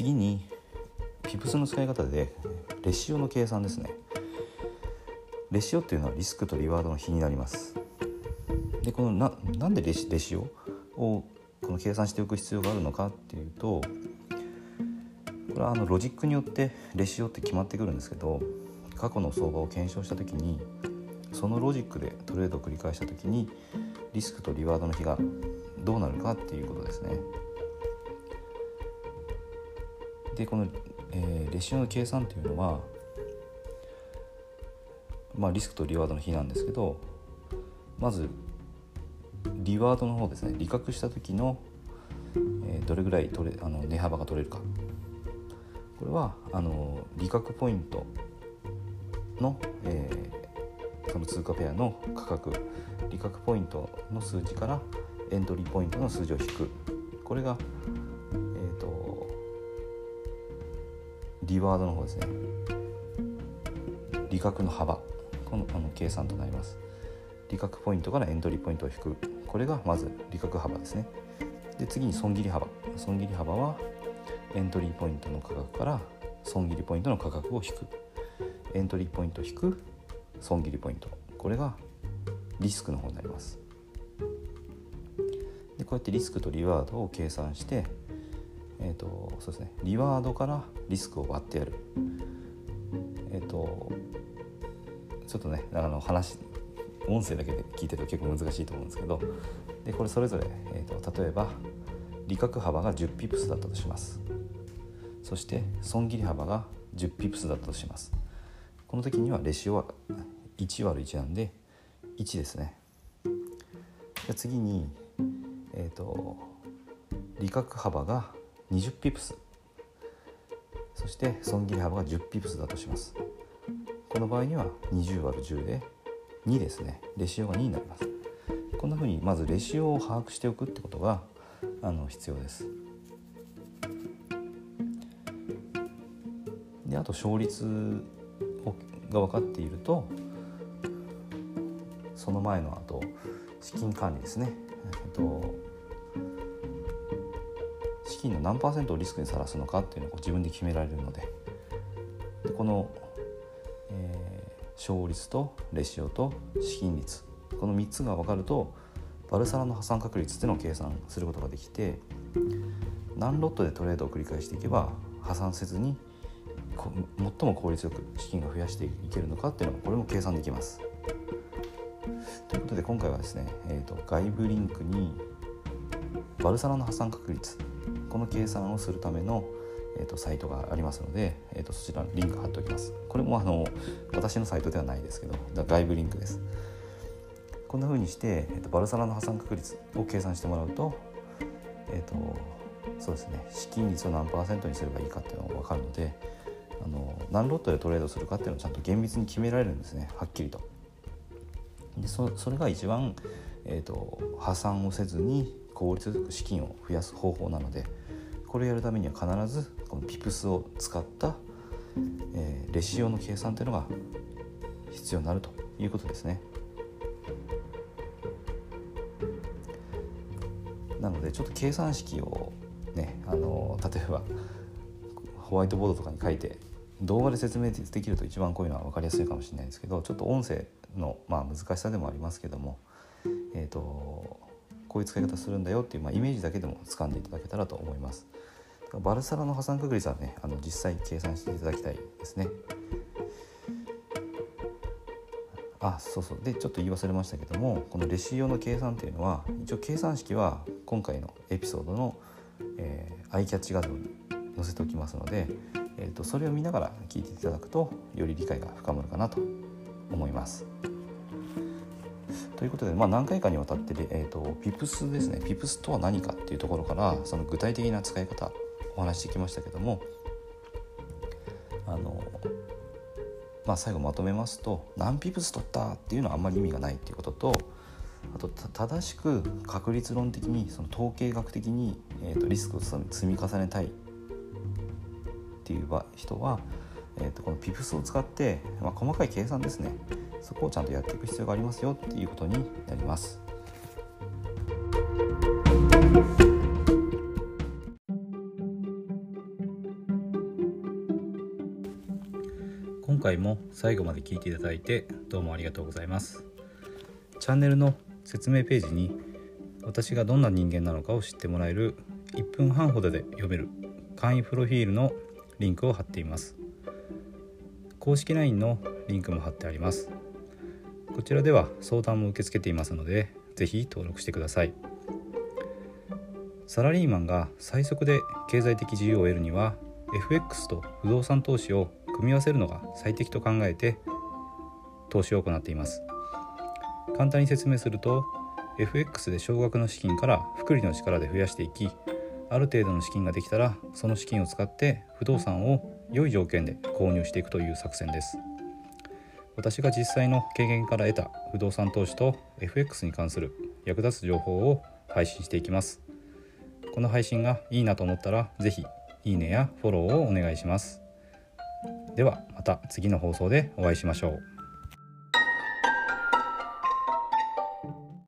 次に pips の使い方でレシオの計算ですねレシオっていうのはリスクとリワードの比になりますでこのななんでレシレシオをこの計算しておく必要があるのかっていうとこれはあのロジックによってレシオって決まってくるんですけど過去の相場を検証した時にそのロジックでトレードを繰り返した時にリスクとリワードの比がどうなるかっていうことですね。でこの、えー、レシオの計算というのは、まあ、リスクとリワードの比なんですけどまずリワードの方ですね。利確した時の、えー、どれぐらい取れあの値幅が取れるか。これはあの利確ポイントの、えー、その通貨ペアの価格。利確ポイントの数字からエントリーポイントの数字を引く。これが、リワードの方ですね。利確の幅。このあの計算となります。利確ポイントからエントリーポイントを引く。これがまず利確幅ですね。で次に損切り幅。損切り幅はエントリーポイントの価格から損切りポイントの価格を引く。エントリーポイント引く損切りポイント。これがリスクの方になります。でこうやってリスクとリワードを計算してえーとそうですね、リワードからリスクを割ってやる、えーと、ちょっとねあの話音声だけで聞いてると結構難しいと思うんですけどでこれそれぞれ、えーと、例えば利確幅が10ピプスだったとします。そして損切り幅が10ピプスだったとします。この時にはレシオは1割1なんで1ですね。じゃ次にえっ、ー、と利確幅が20ピプス。そして損切り幅が10ピプスだとします。この場合には20割る10で2ですね。レシオが2になります。こんなふうにまずレシオを把握しておくってことがあの必要です。であと勝率が分かっているとその前のあと資金管理ですね、えっと、金の何パーセントをリスクにさらすのかっていうのを自分で決められるのででこの勝率とレシオと資金率この3つが分かるとバルサラの破産確率っていうのを計算することができて何ロットでトレードを繰り返していけば破産せずに最も効率よく資金が増やしていけるのかっていうのもこれも計算できます。ということで今回はですね、えーと、外部リンクにバルサラの破産確率この計算をするためのえーと、サイトがありますので、えーと、そちらのリンク貼っておきますこれもあの私のサイトではないですけど外部リンクですこんな風にして、えーと、バルサラの破産確率を計算してもらうと,、えー、とそうですね資金率を何パーセントにすればいいかっていうのが分かるのであの何ロットでトレードするかっていうのをちゃんと厳密に決められるんですねはっきりと。でそそれが一番、えー、と破産をせずに効率よく資金を増やす方法なのでこれをやるためには必ずこのピプスを使った、えー、レシオの計算というのが必要になるということですね。なのでちょっと計算式をねあの例えばホワイトボードとかに書いて動画で説明できると一番こういうのは分かりやすいかもしれないですけどちょっと音声の、まあ、難しさでもありますけども、えーとこういう使い方するんだよっていう、まあ、イメージだけでも掴んでいただけたらと思います。バルサラの破産確率はねあの実際計算していただきたいですね。あそうそうでちょっと言い忘れましたけどもこのレシオの計算っていうのは一応計算式は今回のエピソードの、えー、アイキャッチ画像に載せておきますので、えーと、それを見ながら聞いていただくとより理解が深まるかなと思います。ということで、まあ、何回かにわたって、えーと、と PIPS ですね。PIPS とは何かっていうところからその具体的な使い方お話してきましたけどもあのまあ最後まとめますと何ピプス取ったっていうのはあんまり意味がないっていうこととあと正しく確率論的にその統計学的に、えーと、リスクを積み重ねたいっていう人は、えー、とこの PIPS を使って、まあ、細かい計算ですね。そこをちゃんとやっていく必要がありますよっていうことになります。今回も最後まで聞いていただいてどうもありがとうございます。チャンネルの説明ページに私がどんな人間なのかを知ってもらえる1分半ほどで読める簡易プロフィールのリンクを貼っています。公式 LINE のリンクも貼ってあります。こちらでは相談も受け付けていますので是非登録してください。サラリーマンが最速で経済的自由を得るには FX と不動産投資を組み合わせるのが最適と考えて投資を行っています。簡単に説明すると FX で少額の資金から複利の力で増やしていきある程度の資金ができたらその資金を使って不動産を良い条件で購入していくという作戦です。私が実際の経験から得た不動産投資と FX に関する役立つ情報を配信していきます。この配信がいいなと思ったら是非いいねやフォローをお願いします。ではまた次の放送でお会いしましょう。